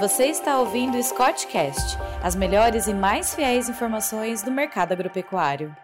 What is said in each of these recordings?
Você está ouvindo o Scottcast, as melhores e mais fiéis informações do mercado agropecuário.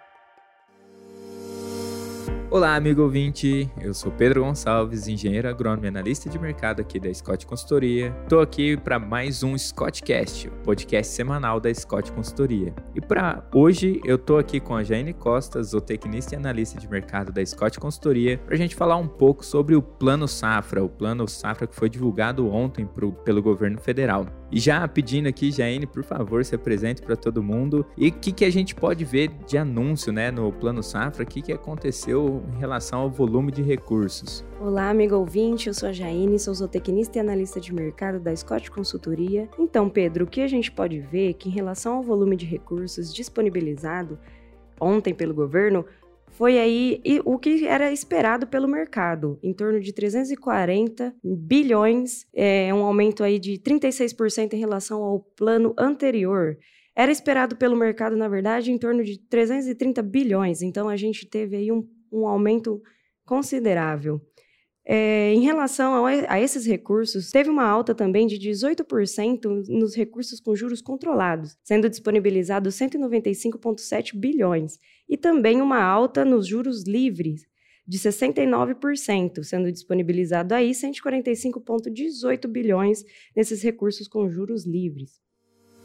Olá, amigo ouvinte. Eu sou Pedro Gonçalves, engenheiro agrônomo e analista de mercado aqui da Scott Consultoria. Estou aqui para mais um Scottcast, o podcast semanal da Scott Consultoria. E para hoje eu estou aqui com a Jaine Costa, zootecnista e analista de mercado da Scott Consultoria, para a gente falar um pouco sobre o Plano Safra, o Plano Safra que foi divulgado ontem pro, pelo governo federal. E já pedindo aqui, Jaine, por favor, se apresente para todo mundo e o que, que a gente pode ver de anúncio né, no Plano Safra, o que, que aconteceu em relação ao volume de recursos. Olá, amigo ouvinte, eu sou a Jaine, sou zootecnista e analista de mercado da Scott Consultoria. Então, Pedro, o que a gente pode ver é que em relação ao volume de recursos disponibilizado ontem pelo governo, foi aí o que era esperado pelo mercado, em torno de 340 bilhões, é um aumento aí de 36% em relação ao plano anterior. Era esperado pelo mercado, na verdade, em torno de 330 bilhões, então a gente teve aí um um aumento considerável. É, em relação a, a, esses recursos, teve uma alta também de 18% nos recursos com juros controlados, sendo disponibilizados 195,7 bilhões, e também uma alta nos juros livres, de 69%, sendo disponibilizado aí 145,18 bilhões nesses recursos com juros livres.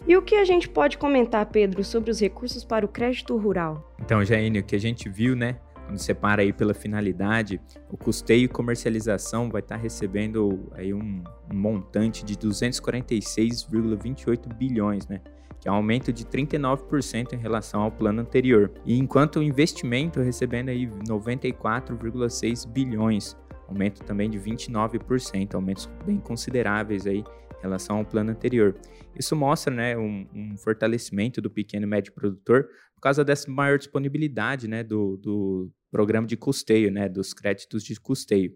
E o que a gente pode comentar, Pedro, sobre os recursos para o crédito rural? Então, Jaine, o que a gente viu, né, quando separa aí pela finalidade, o custeio e comercialização vai estar tá recebendo aí um, um montante de 246,28 bilhões, né? que é um aumento de 39% em relação ao plano anterior. E enquanto o investimento recebendo aí 94,6 bilhões, aumento também de 29%, aumentos bem consideráveis aí em relação ao plano anterior. Isso mostra né, um, um fortalecimento do pequeno e médio produtor por causa dessa maior disponibilidade né, do, do programa de custeio, né, dos créditos de custeio.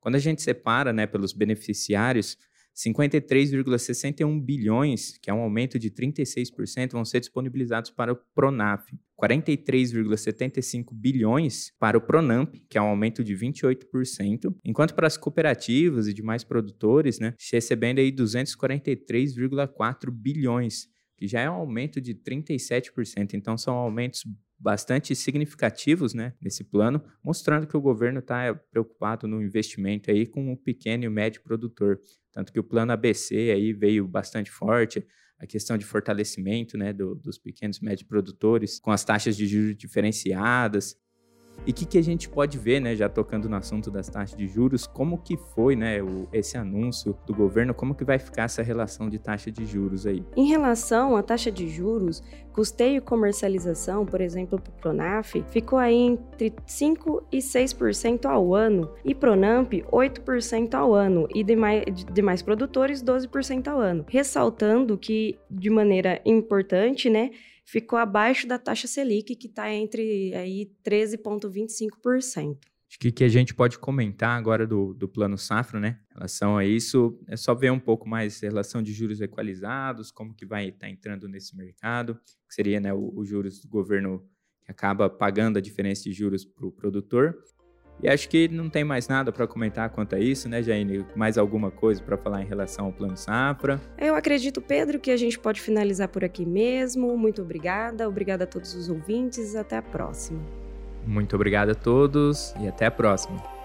Quando a gente separa né, pelos beneficiários, 53,61 bilhões, que é um aumento de 36%, vão ser disponibilizados para o Pronaf. 43,75 bilhões para o Pronamp, que é um aumento de 28%, enquanto para as cooperativas e demais produtores, né, recebendo aí 243,4 bilhões, que já é um aumento de 37%. Então são aumentos bastante significativos né, nesse plano, mostrando que o governo está preocupado no investimento aí com o pequeno e o médio produtor. Tanto que o plano ABC aí veio bastante forte, a questão de fortalecimento né, do, dos pequenos e médios produtores, com as taxas de juros diferenciadas, e o que, que a gente pode ver, né, já tocando no assunto das taxas de juros, como que foi, né, o, esse anúncio do governo, como que vai ficar essa relação de taxa de juros aí? Em relação à taxa de juros, custeio e comercialização, por exemplo, para o Pronaf, ficou aí entre 5 e 6% ao ano, e Pronamp 8% ao ano, e demais, demais produtores 12% ao ano. Ressaltando que, de maneira importante, né, ficou abaixo da taxa Selic, que está entre aí 13,25%. Acho que que a gente pode comentar agora do, do plano Safra, né? Em relação a isso, é só ver um pouco mais a relação de juros equalizados, como que vai estar tá entrando nesse mercado, que seria né, os juros do governo que acaba pagando a diferença de juros para o produtor. E acho que não tem mais nada para comentar quanto a isso, né, Jaine? Mais alguma coisa para falar em relação ao Plano Safra? Eu acredito, Pedro, que a gente pode finalizar por aqui mesmo. Muito obrigada. Obrigada a todos os ouvintes. Até a próxima. Muito obrigado a todos e até a próxima.